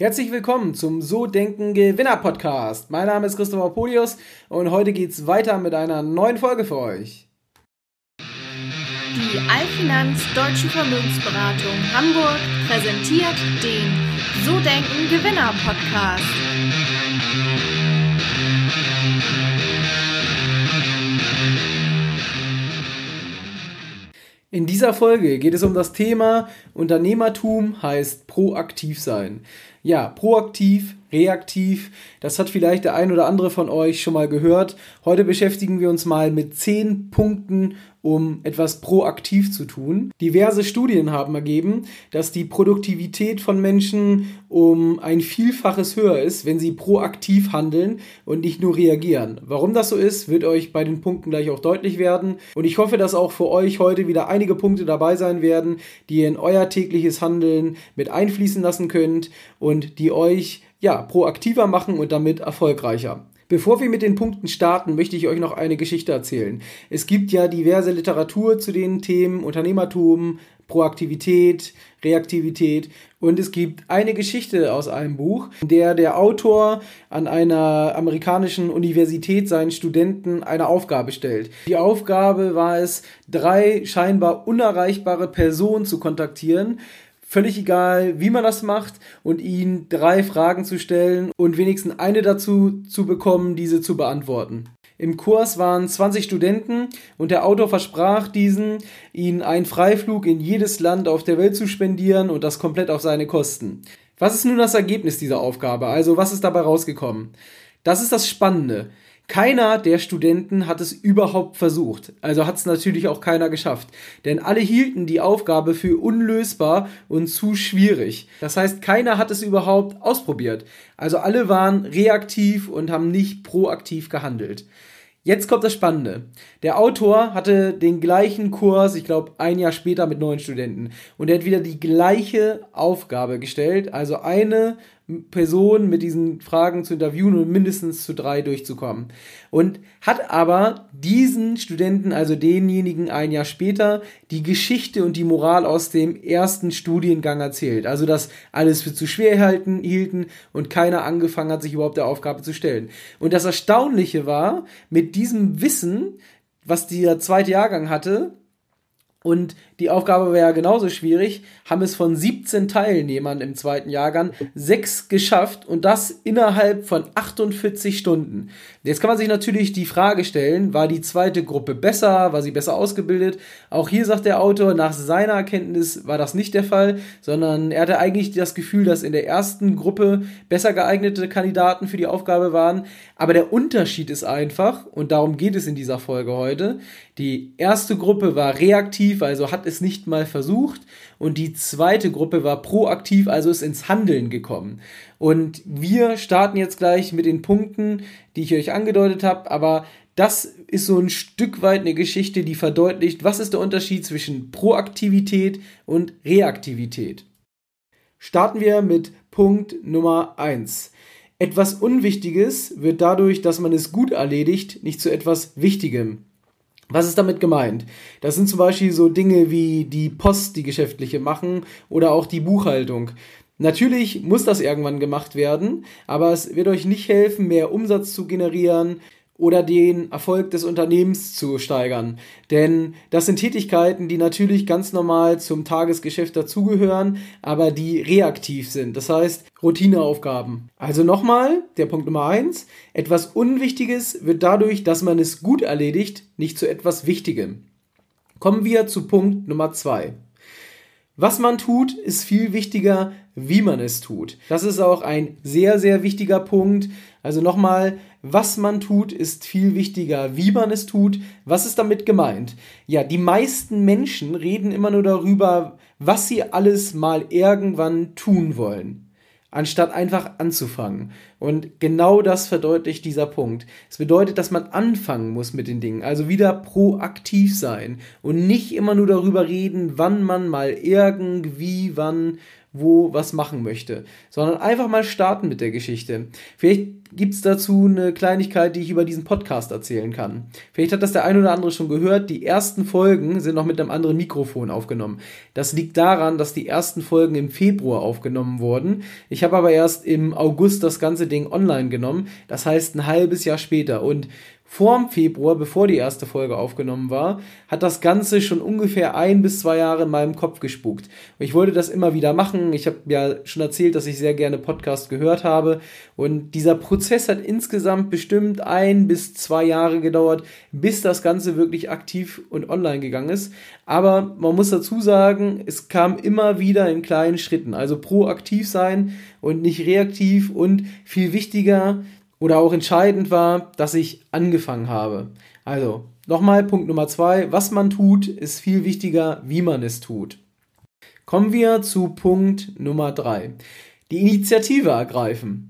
Herzlich willkommen zum So Denken Gewinner Podcast. Mein Name ist Christopher Polius und heute geht's weiter mit einer neuen Folge für euch. Die Allfinanz Deutsche Vermögensberatung Hamburg präsentiert den So Denken Gewinner Podcast. In dieser Folge geht es um das Thema Unternehmertum heißt proaktiv sein. Ja, proaktiv, reaktiv, das hat vielleicht der ein oder andere von euch schon mal gehört. Heute beschäftigen wir uns mal mit zehn Punkten, um etwas proaktiv zu tun. Diverse Studien haben ergeben, dass die Produktivität von Menschen um ein Vielfaches höher ist, wenn sie proaktiv handeln und nicht nur reagieren. Warum das so ist, wird euch bei den Punkten gleich auch deutlich werden. Und ich hoffe, dass auch für euch heute wieder einige Punkte dabei sein werden, die ihr in euer tägliches Handeln mit einfließen lassen könnt und die euch ja proaktiver machen und damit erfolgreicher. Bevor wir mit den Punkten starten, möchte ich euch noch eine Geschichte erzählen. Es gibt ja diverse Literatur zu den Themen Unternehmertum, Proaktivität, Reaktivität und es gibt eine Geschichte aus einem Buch, in der der Autor an einer amerikanischen Universität seinen Studenten eine Aufgabe stellt. Die Aufgabe war es, drei scheinbar unerreichbare Personen zu kontaktieren, völlig egal, wie man das macht und ihnen drei Fragen zu stellen und wenigstens eine dazu zu bekommen, diese zu beantworten. Im Kurs waren 20 Studenten und der Autor versprach diesen, ihnen einen Freiflug in jedes Land auf der Welt zu spendieren und das komplett auf seine Kosten. Was ist nun das Ergebnis dieser Aufgabe? Also was ist dabei rausgekommen? Das ist das Spannende. Keiner der Studenten hat es überhaupt versucht. Also hat es natürlich auch keiner geschafft. Denn alle hielten die Aufgabe für unlösbar und zu schwierig. Das heißt, keiner hat es überhaupt ausprobiert. Also alle waren reaktiv und haben nicht proaktiv gehandelt. Jetzt kommt das Spannende. Der Autor hatte den gleichen Kurs, ich glaube, ein Jahr später mit neun Studenten. Und er hat wieder die gleiche Aufgabe gestellt. Also eine Personen mit diesen Fragen zu interviewen und mindestens zu drei durchzukommen. Und hat aber diesen Studenten, also denjenigen ein Jahr später, die Geschichte und die Moral aus dem ersten Studiengang erzählt. Also, dass alles für zu schwer halten, hielten und keiner angefangen hat, sich überhaupt der Aufgabe zu stellen. Und das Erstaunliche war, mit diesem Wissen, was der zweite Jahrgang hatte, und die Aufgabe wäre ja genauso schwierig, haben es von 17 Teilnehmern im zweiten Jahrgang sechs geschafft und das innerhalb von 48 Stunden. Jetzt kann man sich natürlich die Frage stellen, war die zweite Gruppe besser, war sie besser ausgebildet? Auch hier sagt der Autor, nach seiner Erkenntnis war das nicht der Fall, sondern er hatte eigentlich das Gefühl, dass in der ersten Gruppe besser geeignete Kandidaten für die Aufgabe waren. Aber der Unterschied ist einfach, und darum geht es in dieser Folge heute, die erste Gruppe war reaktiv, also hat es nicht mal versucht, und die zweite Gruppe war proaktiv, also ist ins Handeln gekommen. Und wir starten jetzt gleich mit den Punkten, die ich euch angedeutet habe, aber das ist so ein Stück weit eine Geschichte, die verdeutlicht, was ist der Unterschied zwischen Proaktivität und Reaktivität. Starten wir mit Punkt Nummer eins. Etwas Unwichtiges wird dadurch, dass man es gut erledigt, nicht zu etwas Wichtigem. Was ist damit gemeint? Das sind zum Beispiel so Dinge wie die Post, die geschäftliche machen oder auch die Buchhaltung. Natürlich muss das irgendwann gemacht werden, aber es wird euch nicht helfen, mehr Umsatz zu generieren, oder den Erfolg des Unternehmens zu steigern. Denn das sind Tätigkeiten, die natürlich ganz normal zum Tagesgeschäft dazugehören, aber die reaktiv sind. Das heißt Routineaufgaben. Also nochmal, der Punkt Nummer eins: Etwas Unwichtiges wird dadurch, dass man es gut erledigt, nicht zu etwas Wichtigem. Kommen wir zu Punkt Nummer zwei. Was man tut, ist viel wichtiger, wie man es tut. Das ist auch ein sehr, sehr wichtiger Punkt. Also nochmal, was man tut, ist viel wichtiger, wie man es tut. Was ist damit gemeint? Ja, die meisten Menschen reden immer nur darüber, was sie alles mal irgendwann tun wollen anstatt einfach anzufangen. Und genau das verdeutlicht dieser Punkt. Es bedeutet, dass man anfangen muss mit den Dingen, also wieder proaktiv sein und nicht immer nur darüber reden, wann man mal irgendwie wann wo was machen möchte, sondern einfach mal starten mit der Geschichte. Vielleicht gibt es dazu eine Kleinigkeit, die ich über diesen Podcast erzählen kann. Vielleicht hat das der ein oder andere schon gehört. Die ersten Folgen sind noch mit einem anderen Mikrofon aufgenommen. Das liegt daran, dass die ersten Folgen im Februar aufgenommen wurden. Ich habe aber erst im August das ganze Ding online genommen. Das heißt ein halbes Jahr später. Und vorm Februar, bevor die erste Folge aufgenommen war, hat das Ganze schon ungefähr ein bis zwei Jahre in meinem Kopf gespukt. Ich wollte das immer wieder machen. Ich habe ja schon erzählt, dass ich sehr gerne Podcast gehört habe. Und dieser Prozess hat insgesamt bestimmt ein bis zwei Jahre gedauert, bis das Ganze wirklich aktiv und online gegangen ist. Aber man muss dazu sagen, es kam immer wieder in kleinen Schritten. Also proaktiv sein und nicht reaktiv und viel wichtiger, oder auch entscheidend war, dass ich angefangen habe. Also, nochmal Punkt Nummer zwei, was man tut, ist viel wichtiger, wie man es tut. Kommen wir zu Punkt Nummer drei. Die Initiative ergreifen.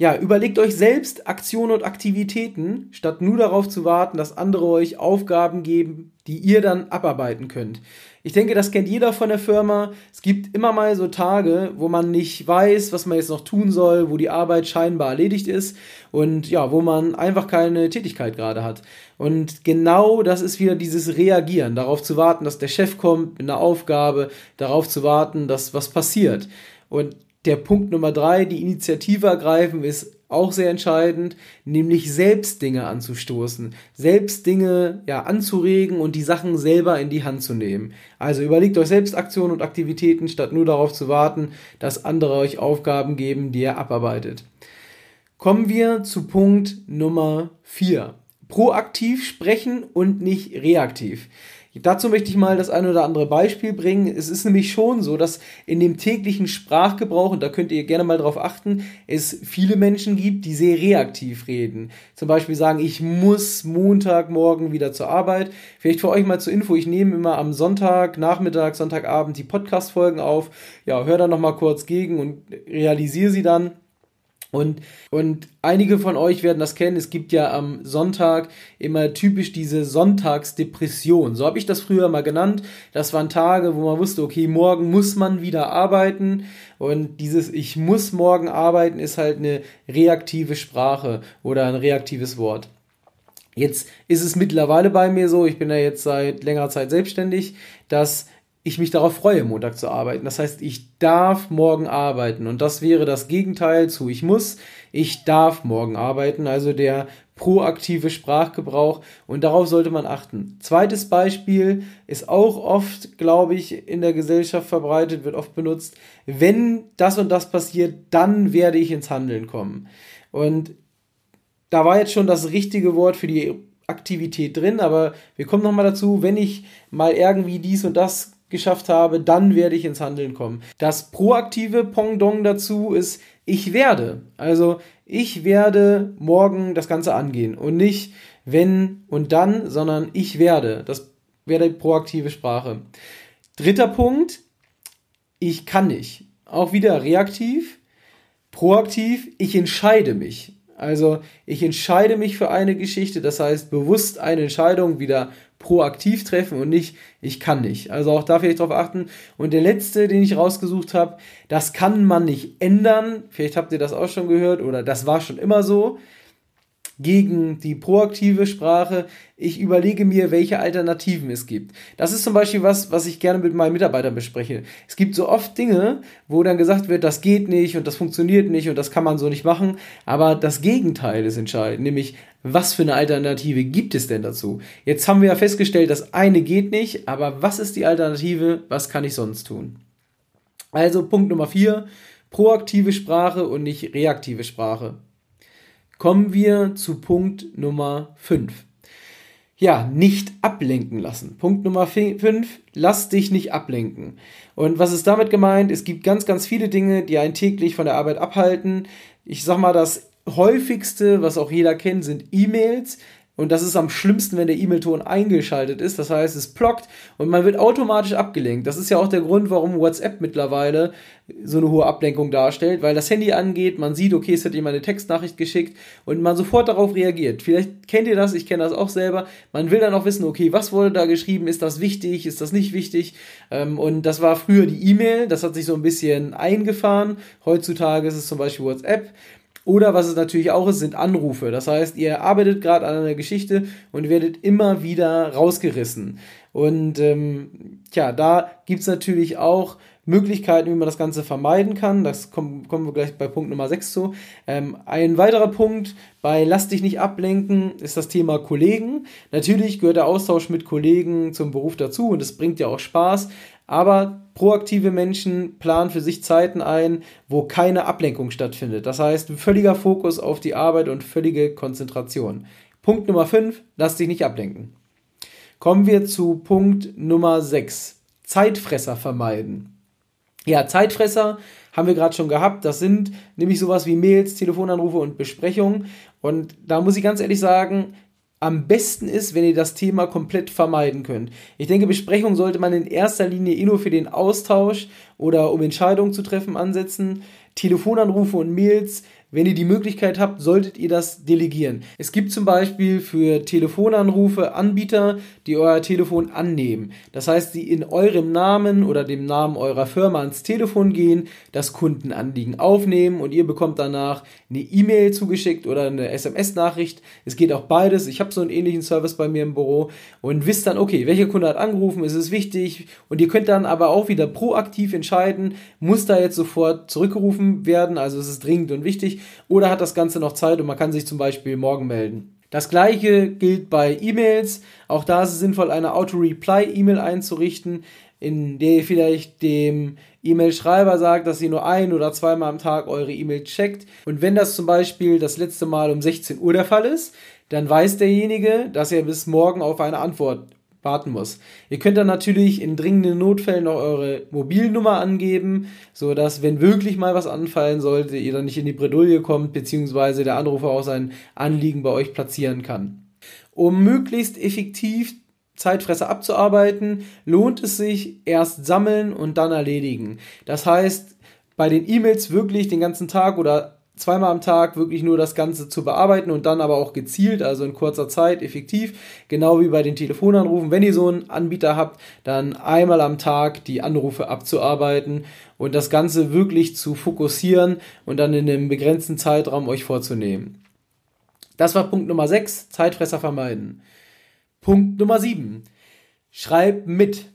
Ja, überlegt euch selbst Aktionen und Aktivitäten, statt nur darauf zu warten, dass andere euch Aufgaben geben, die ihr dann abarbeiten könnt. Ich denke, das kennt jeder von der Firma. Es gibt immer mal so Tage, wo man nicht weiß, was man jetzt noch tun soll, wo die Arbeit scheinbar erledigt ist und ja, wo man einfach keine Tätigkeit gerade hat. Und genau das ist wieder dieses Reagieren, darauf zu warten, dass der Chef kommt mit einer Aufgabe, darauf zu warten, dass was passiert. Und der Punkt Nummer drei, die Initiative ergreifen, ist auch sehr entscheidend, nämlich selbst Dinge anzustoßen, selbst Dinge ja anzuregen und die Sachen selber in die Hand zu nehmen. Also überlegt euch selbst Aktionen und Aktivitäten, statt nur darauf zu warten, dass andere euch Aufgaben geben, die ihr abarbeitet. Kommen wir zu Punkt Nummer vier: Proaktiv sprechen und nicht reaktiv. Dazu möchte ich mal das ein oder andere Beispiel bringen. Es ist nämlich schon so, dass in dem täglichen Sprachgebrauch, und da könnt ihr gerne mal drauf achten, es viele Menschen gibt, die sehr reaktiv reden. Zum Beispiel sagen, ich muss Montagmorgen wieder zur Arbeit. Vielleicht für euch mal zur Info, ich nehme immer am Sonntag, Nachmittag, Sonntagabend die Podcast-Folgen auf. Ja, hör da nochmal kurz gegen und realisiere sie dann. Und, und einige von euch werden das kennen. Es gibt ja am Sonntag immer typisch diese Sonntagsdepression. So habe ich das früher mal genannt. Das waren Tage, wo man wusste, okay, morgen muss man wieder arbeiten. Und dieses Ich muss morgen arbeiten ist halt eine reaktive Sprache oder ein reaktives Wort. Jetzt ist es mittlerweile bei mir so, ich bin ja jetzt seit längerer Zeit selbstständig, dass ich mich darauf freue, Montag zu arbeiten. Das heißt, ich darf morgen arbeiten. Und das wäre das Gegenteil zu ich muss. Ich darf morgen arbeiten. Also der proaktive Sprachgebrauch. Und darauf sollte man achten. Zweites Beispiel ist auch oft, glaube ich, in der Gesellschaft verbreitet, wird oft benutzt. Wenn das und das passiert, dann werde ich ins Handeln kommen. Und da war jetzt schon das richtige Wort für die Aktivität drin, aber wir kommen nochmal dazu, wenn ich mal irgendwie dies und das geschafft habe, dann werde ich ins Handeln kommen. Das proaktive Pendant dazu ist, ich werde. Also ich werde morgen das Ganze angehen und nicht wenn und dann, sondern ich werde. Das wäre die proaktive Sprache. Dritter Punkt, ich kann nicht. Auch wieder reaktiv. Proaktiv, ich entscheide mich. Also ich entscheide mich für eine Geschichte, das heißt bewusst eine Entscheidung wieder proaktiv treffen und nicht, ich kann nicht. Also auch da vielleicht drauf achten. Und der letzte, den ich rausgesucht habe, das kann man nicht ändern. Vielleicht habt ihr das auch schon gehört oder das war schon immer so gegen die proaktive Sprache. Ich überlege mir, welche Alternativen es gibt. Das ist zum Beispiel was, was ich gerne mit meinen Mitarbeitern bespreche. Es gibt so oft Dinge, wo dann gesagt wird, das geht nicht und das funktioniert nicht und das kann man so nicht machen. Aber das Gegenteil ist entscheidend, nämlich was für eine Alternative gibt es denn dazu? Jetzt haben wir ja festgestellt, das eine geht nicht, aber was ist die Alternative? Was kann ich sonst tun? Also Punkt Nummer vier, proaktive Sprache und nicht reaktive Sprache. Kommen wir zu Punkt Nummer 5. Ja, nicht ablenken lassen. Punkt Nummer 5, lass dich nicht ablenken. Und was ist damit gemeint? Es gibt ganz, ganz viele Dinge, die einen täglich von der Arbeit abhalten. Ich sag mal, das häufigste, was auch jeder kennt, sind E-Mails. Und das ist am schlimmsten, wenn der E-Mail-Ton eingeschaltet ist. Das heißt, es blockt und man wird automatisch abgelenkt. Das ist ja auch der Grund, warum WhatsApp mittlerweile so eine hohe Ablenkung darstellt, weil das Handy angeht, man sieht, okay, es hat jemand eine Textnachricht geschickt und man sofort darauf reagiert. Vielleicht kennt ihr das, ich kenne das auch selber. Man will dann auch wissen, okay, was wurde da geschrieben, ist das wichtig, ist das nicht wichtig? Ähm, und das war früher die E-Mail, das hat sich so ein bisschen eingefahren. Heutzutage ist es zum Beispiel WhatsApp. Oder was es natürlich auch ist, sind Anrufe. Das heißt, ihr arbeitet gerade an einer Geschichte und werdet immer wieder rausgerissen. Und ähm, tja, da gibt es natürlich auch Möglichkeiten, wie man das Ganze vermeiden kann. Das kommen, kommen wir gleich bei Punkt Nummer 6 zu. Ähm, ein weiterer Punkt bei Lass dich nicht ablenken ist das Thema Kollegen. Natürlich gehört der Austausch mit Kollegen zum Beruf dazu und es bringt ja auch Spaß. Aber proaktive Menschen planen für sich Zeiten ein, wo keine Ablenkung stattfindet. Das heißt, völliger Fokus auf die Arbeit und völlige Konzentration. Punkt Nummer 5, lass dich nicht ablenken. Kommen wir zu Punkt Nummer 6. Zeitfresser vermeiden. Ja, Zeitfresser haben wir gerade schon gehabt. Das sind nämlich sowas wie Mails, Telefonanrufe und Besprechungen. Und da muss ich ganz ehrlich sagen, am besten ist, wenn ihr das Thema komplett vermeiden könnt. Ich denke, Besprechungen sollte man in erster Linie eh nur für den Austausch oder um Entscheidungen zu treffen ansetzen. Telefonanrufe und Mails wenn ihr die Möglichkeit habt, solltet ihr das delegieren. Es gibt zum Beispiel für Telefonanrufe Anbieter, die euer Telefon annehmen. Das heißt, die in eurem Namen oder dem Namen eurer Firma ans Telefon gehen, das Kundenanliegen aufnehmen und ihr bekommt danach eine E-Mail zugeschickt oder eine SMS-Nachricht. Es geht auch beides. Ich habe so einen ähnlichen Service bei mir im Büro und wisst dann, okay, welcher Kunde hat angerufen, ist es wichtig und ihr könnt dann aber auch wieder proaktiv entscheiden, muss da jetzt sofort zurückgerufen werden, also es ist dringend und wichtig oder hat das Ganze noch Zeit und man kann sich zum Beispiel morgen melden. Das gleiche gilt bei E-Mails. Auch da ist es sinnvoll, eine Auto-Reply-E-Mail einzurichten, in der ihr vielleicht dem E-Mail-Schreiber sagt, dass ihr nur ein oder zweimal am Tag eure E-Mail checkt. Und wenn das zum Beispiel das letzte Mal um 16 Uhr der Fall ist, dann weiß derjenige, dass er bis morgen auf eine Antwort warten muss. Ihr könnt dann natürlich in dringenden Notfällen noch eure Mobilnummer angeben, so dass wenn wirklich mal was anfallen sollte, ihr dann nicht in die Bredouille kommt, beziehungsweise der Anrufer auch sein Anliegen bei euch platzieren kann. Um möglichst effektiv Zeitfresser abzuarbeiten, lohnt es sich erst sammeln und dann erledigen. Das heißt, bei den E-Mails wirklich den ganzen Tag oder zweimal am Tag wirklich nur das Ganze zu bearbeiten und dann aber auch gezielt, also in kurzer Zeit effektiv, genau wie bei den Telefonanrufen. Wenn ihr so einen Anbieter habt, dann einmal am Tag die Anrufe abzuarbeiten und das Ganze wirklich zu fokussieren und dann in einem begrenzten Zeitraum euch vorzunehmen. Das war Punkt Nummer 6, Zeitfresser vermeiden. Punkt Nummer 7, schreib mit.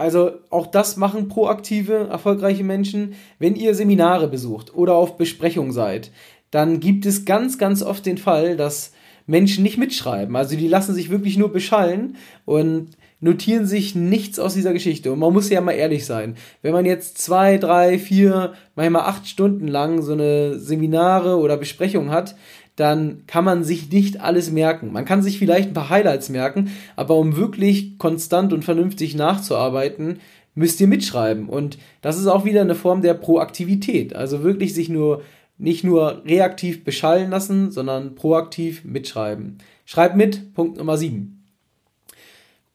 Also auch das machen proaktive, erfolgreiche Menschen. Wenn ihr Seminare besucht oder auf Besprechung seid, dann gibt es ganz, ganz oft den Fall, dass Menschen nicht mitschreiben. Also die lassen sich wirklich nur beschallen und notieren sich nichts aus dieser Geschichte. Und man muss ja mal ehrlich sein. Wenn man jetzt zwei, drei, vier, manchmal acht Stunden lang so eine Seminare oder Besprechung hat, dann kann man sich nicht alles merken. Man kann sich vielleicht ein paar Highlights merken, aber um wirklich konstant und vernünftig nachzuarbeiten, müsst ihr mitschreiben. Und das ist auch wieder eine Form der Proaktivität. Also wirklich sich nur nicht nur reaktiv beschallen lassen, sondern proaktiv mitschreiben. Schreibt mit, Punkt Nummer 7.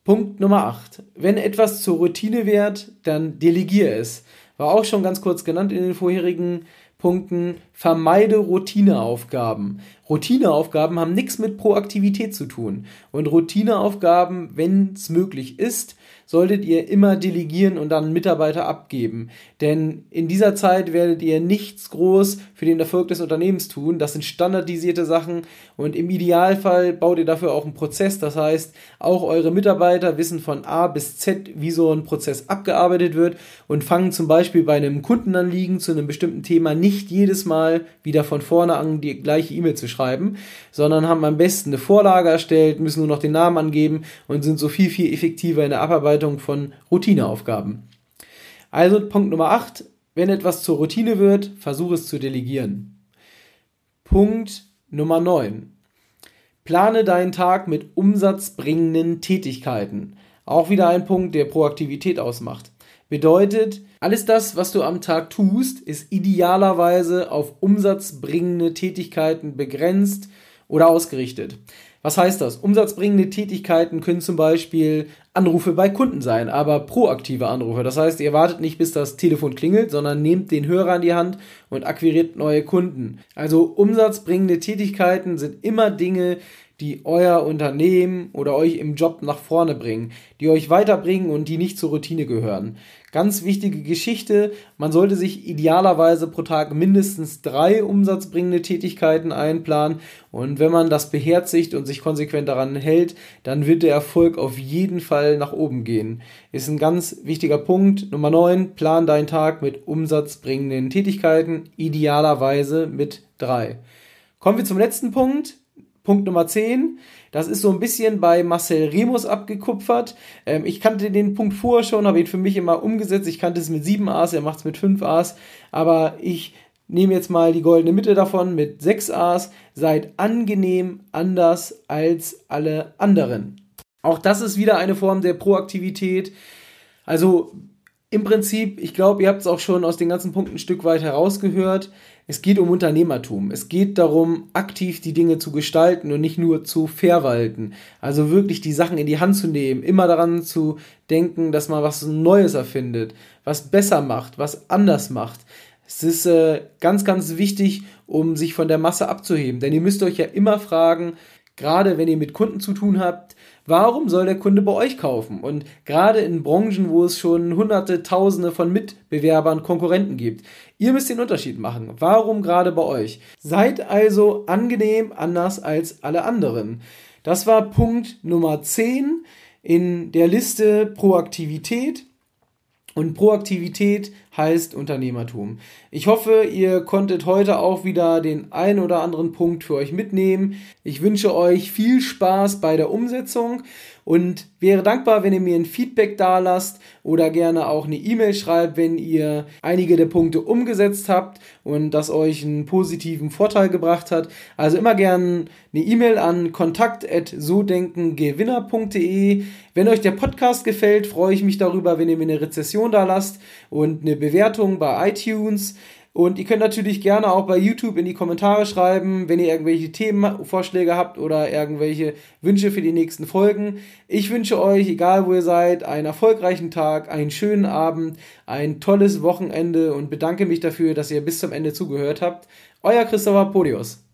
Punkt Nummer 8. Wenn etwas zur Routine wird, dann delegiere es. War auch schon ganz kurz genannt in den vorherigen Punkten. Vermeide Routineaufgaben. Routineaufgaben haben nichts mit Proaktivität zu tun. Und Routineaufgaben, wenn es möglich ist, solltet ihr immer delegieren und dann Mitarbeiter abgeben. Denn in dieser Zeit werdet ihr nichts groß für den Erfolg des Unternehmens tun. Das sind standardisierte Sachen und im Idealfall baut ihr dafür auch einen Prozess. Das heißt, auch eure Mitarbeiter wissen von A bis Z, wie so ein Prozess abgearbeitet wird und fangen zum Beispiel bei einem Kundenanliegen zu einem bestimmten Thema nicht jedes Mal wieder von vorne an die gleiche E-Mail zu schreiben, sondern haben am besten eine Vorlage erstellt, müssen nur noch den Namen angeben und sind so viel, viel effektiver in der Abarbeitung von Routineaufgaben. Also Punkt Nummer 8, wenn etwas zur Routine wird, versuche es zu delegieren. Punkt Nummer 9. Plane deinen Tag mit umsatzbringenden Tätigkeiten. Auch wieder ein Punkt, der Proaktivität ausmacht. Bedeutet, alles das, was du am Tag tust, ist idealerweise auf umsatzbringende Tätigkeiten begrenzt oder ausgerichtet. Was heißt das? Umsatzbringende Tätigkeiten können zum Beispiel Anrufe bei Kunden sein, aber proaktive Anrufe. Das heißt, ihr wartet nicht, bis das Telefon klingelt, sondern nehmt den Hörer in die Hand und akquiriert neue Kunden. Also umsatzbringende Tätigkeiten sind immer Dinge, die euer Unternehmen oder euch im Job nach vorne bringen, die euch weiterbringen und die nicht zur Routine gehören. Ganz wichtige Geschichte, man sollte sich idealerweise pro Tag mindestens drei umsatzbringende Tätigkeiten einplanen und wenn man das beherzigt und sich konsequent daran hält, dann wird der Erfolg auf jeden Fall nach oben gehen. Ist ein ganz wichtiger Punkt. Nummer 9, plan deinen Tag mit umsatzbringenden Tätigkeiten, idealerweise mit drei. Kommen wir zum letzten Punkt, Punkt Nummer 10, das ist so ein bisschen bei Marcel Remus abgekupfert. Ähm, ich kannte den Punkt vorher schon, habe ihn für mich immer umgesetzt. Ich kannte es mit 7 A's, er macht es mit 5 A's. Aber ich nehme jetzt mal die goldene Mitte davon mit 6 A's. Seid angenehm anders als alle anderen. Auch das ist wieder eine Form der Proaktivität. Also im Prinzip, ich glaube, ihr habt es auch schon aus den ganzen Punkten ein Stück weit herausgehört. Es geht um Unternehmertum. Es geht darum, aktiv die Dinge zu gestalten und nicht nur zu verwalten. Also wirklich die Sachen in die Hand zu nehmen, immer daran zu denken, dass man was Neues erfindet, was besser macht, was anders macht. Es ist äh, ganz, ganz wichtig, um sich von der Masse abzuheben. Denn ihr müsst euch ja immer fragen, gerade wenn ihr mit Kunden zu tun habt, Warum soll der Kunde bei euch kaufen? Und gerade in Branchen, wo es schon hunderte, tausende von Mitbewerbern, Konkurrenten gibt. Ihr müsst den Unterschied machen. Warum gerade bei euch? Seid also angenehm anders als alle anderen. Das war Punkt Nummer 10 in der Liste Proaktivität. Und Proaktivität heißt Unternehmertum. Ich hoffe, ihr konntet heute auch wieder den ein oder anderen Punkt für euch mitnehmen. Ich wünsche euch viel Spaß bei der Umsetzung und wäre dankbar, wenn ihr mir ein Feedback da lasst oder gerne auch eine E-Mail schreibt, wenn ihr einige der Punkte umgesetzt habt und das euch einen positiven Vorteil gebracht hat. Also immer gerne eine E-Mail an kontakt@sodenkengewinner.de. Wenn euch der Podcast gefällt, freue ich mich darüber, wenn ihr mir eine Rezession da lasst und eine Bewertung bei iTunes. Und ihr könnt natürlich gerne auch bei YouTube in die Kommentare schreiben, wenn ihr irgendwelche Themenvorschläge habt oder irgendwelche Wünsche für die nächsten Folgen. Ich wünsche euch, egal wo ihr seid, einen erfolgreichen Tag, einen schönen Abend, ein tolles Wochenende und bedanke mich dafür, dass ihr bis zum Ende zugehört habt. Euer Christopher Podius.